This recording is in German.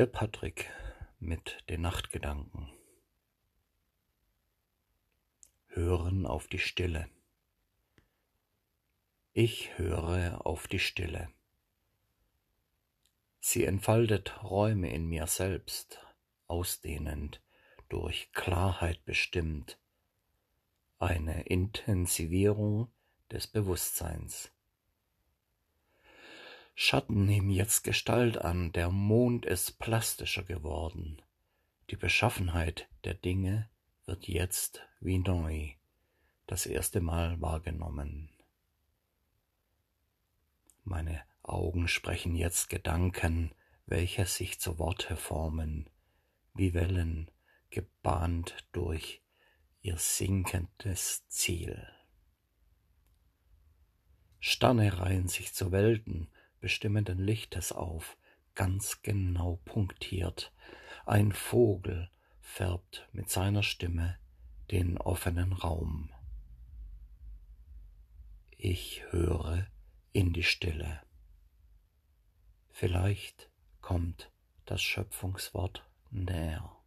Der Patrick mit den Nachtgedanken. Hören auf die Stille. Ich höre auf die Stille. Sie entfaltet Räume in mir selbst, ausdehnend, durch Klarheit bestimmt, eine Intensivierung des Bewusstseins. Schatten nehmen jetzt Gestalt an, der Mond ist plastischer geworden. Die Beschaffenheit der Dinge wird jetzt wie neu das erste Mal wahrgenommen. Meine Augen sprechen jetzt Gedanken, welche sich zu Worte formen, wie Wellen gebahnt durch ihr sinkendes Ziel. Sterne reihen sich zu Welten, bestimmenden Lichtes auf, ganz genau punktiert. Ein Vogel färbt mit seiner Stimme den offenen Raum. Ich höre in die Stille. Vielleicht kommt das Schöpfungswort näher.